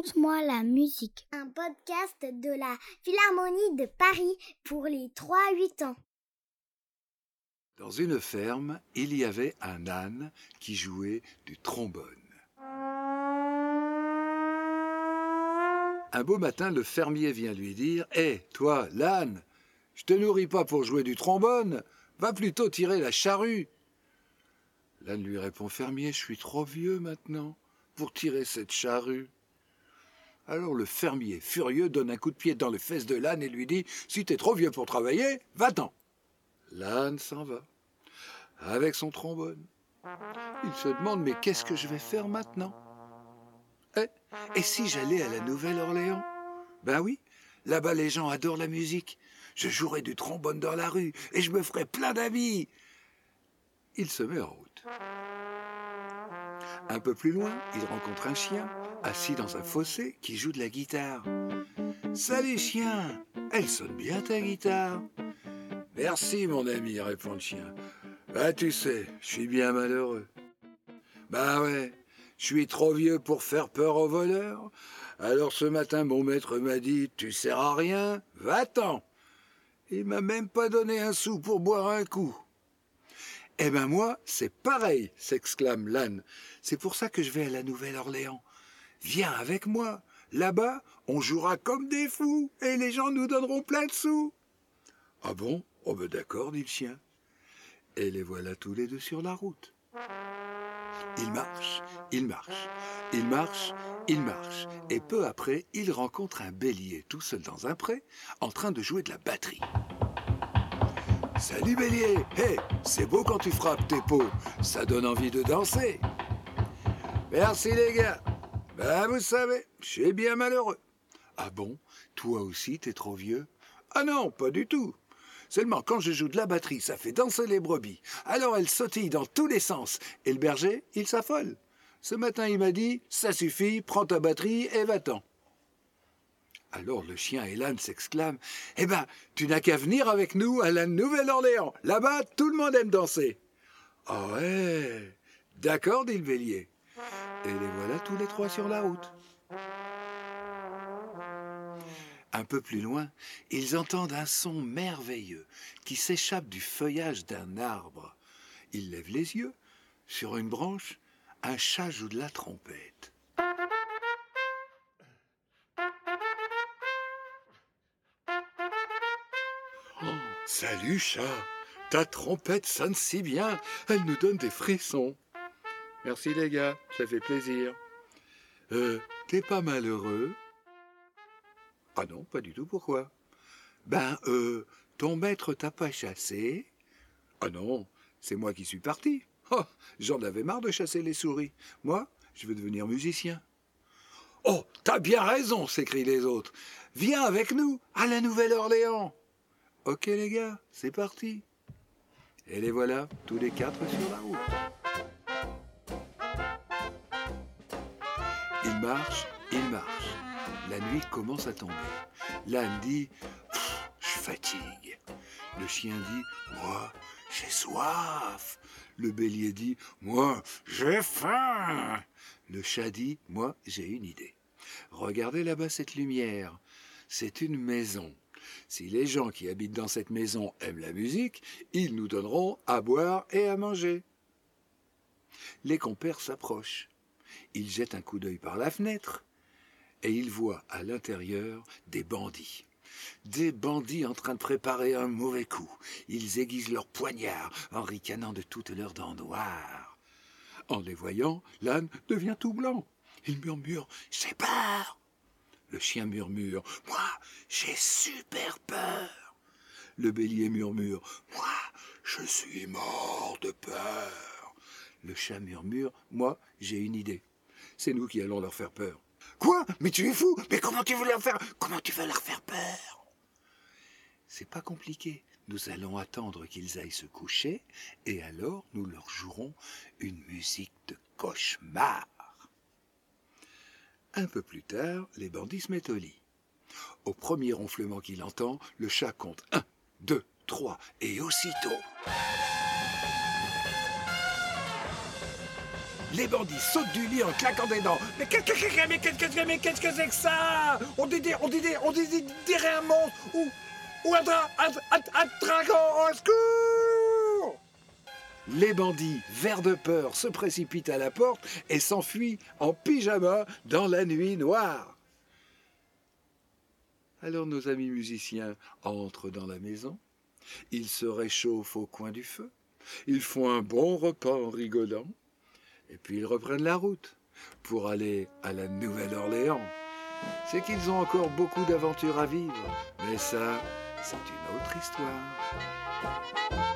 Raconte-moi la musique. Un podcast de la Philharmonie de Paris pour les 3-8 ans. Dans une ferme, il y avait un âne qui jouait du trombone. Un beau matin, le fermier vient lui dire Hé, toi, l'âne, je te nourris pas pour jouer du trombone, va plutôt tirer la charrue. L'âne lui répond Fermier, je suis trop vieux maintenant pour tirer cette charrue. Alors le fermier, furieux, donne un coup de pied dans les fesses de l'âne et lui dit Si t'es trop vieux pour travailler, va-t'en. L'âne s'en va, avec son trombone. Il se demande Mais qu'est-ce que je vais faire maintenant? Eh, Et si j'allais à la Nouvelle-Orléans? Ben oui, là-bas les gens adorent la musique. Je jouerai du trombone dans la rue et je me ferai plein d'amis. Il se met en route. Un peu plus loin, il rencontre un chien assis dans un fossé qui joue de la guitare. Salut chien, elle sonne bien ta guitare. Merci mon ami, répond le chien. Bah tu sais, je suis bien malheureux. Bah ouais, je suis trop vieux pour faire peur aux voleurs. Alors ce matin, mon maître m'a dit Tu sers à rien, va-t'en. Il m'a même pas donné un sou pour boire un coup. Eh ben moi, c'est pareil, s'exclame l'âne. C'est pour ça que je vais à la Nouvelle-Orléans. Viens avec moi. Là-bas, on jouera comme des fous et les gens nous donneront plein de sous. Ah bon? Oh ben d'accord, dit le chien. Et les voilà tous les deux sur la route. Il marche, il marche, il marche, il marche. Et peu après, il rencontre un bélier tout seul dans un pré, en train de jouer de la batterie. Salut bélier Hé, c'est beau quand tu frappes tes peaux, ça donne envie de danser. Merci les gars. Ben vous savez, je suis bien malheureux. Ah bon Toi aussi, t'es trop vieux? Ah non, pas du tout. Seulement, quand je joue de la batterie, ça fait danser les brebis. Alors elles sautillent dans tous les sens. Et le berger, il s'affole. Ce matin, il m'a dit Ça suffit, prends ta batterie et va-t'en. Alors le chien et l'âne s'exclament Eh ben, tu n'as qu'à venir avec nous à la Nouvelle-Orléans. Là-bas, tout le monde aime danser. Ah ouais D'accord, dit le bélier. Et les voilà tous les trois sur la route. Un peu plus loin, ils entendent un son merveilleux qui s'échappe du feuillage d'un arbre. Ils lèvent les yeux. Sur une branche, un chat joue de la trompette. Oh, salut chat, ta trompette sonne si bien, elle nous donne des frissons. Merci les gars, ça fait plaisir. Euh, t'es pas malheureux? Ah non, pas du tout, pourquoi? Ben, euh, ton maître t'a pas chassé? Ah non, c'est moi qui suis parti. Oh, j'en avais marre de chasser les souris. Moi, je veux devenir musicien. Oh, t'as bien raison, s'écrient les autres. Viens avec nous, à la Nouvelle-Orléans. Ok les gars, c'est parti. Et les voilà, tous les quatre sur la route. Ils marchent, ils marchent. La nuit commence à tomber. L'âne dit Je fatigue. Le chien dit Moi, j'ai soif. Le bélier dit Moi, j'ai faim. Le chat dit Moi, j'ai une idée. Regardez là-bas cette lumière. C'est une maison. Si les gens qui habitent dans cette maison aiment la musique, ils nous donneront à boire et à manger. Les compères s'approchent. Ils jettent un coup d'œil par la fenêtre et il voit à l'intérieur des bandits. Des bandits en train de préparer un mauvais coup. Ils aiguisent leurs poignards en ricanant de toutes leurs dents noires. En les voyant, l'âne devient tout blanc. Il murmure J'ai peur Le chien murmure Moi, j'ai super peur Le bélier murmure Moi, je suis mort de peur Le chat murmure Moi, j'ai une idée. C'est nous qui allons leur faire peur. Quoi? Mais tu es fou Mais comment tu veux leur faire Comment tu veux leur faire peur? C'est pas compliqué. Nous allons attendre qu'ils aillent se coucher, et alors nous leur jouerons une musique de cauchemar. Un peu plus tard, les bandits se mettent au lit. Au premier ronflement qu'il entend, le chat compte un, deux, trois, et aussitôt. Les bandits sautent du lit en claquant des dents. Mais qu'est-ce que c'est que ça On dirait, on dirait, on dirait un monstre ou, ou un, un dragon au secours Les bandits, verts de peur, se précipitent à la porte et s'enfuient en pyjama dans la nuit noire. Alors nos amis musiciens entrent dans la maison, ils se réchauffent au coin du feu, ils font un bon repas en rigolant, et puis ils reprennent la route pour aller à la Nouvelle-Orléans. C'est qu'ils ont encore beaucoup d'aventures à vivre, mais ça, c'est une autre histoire.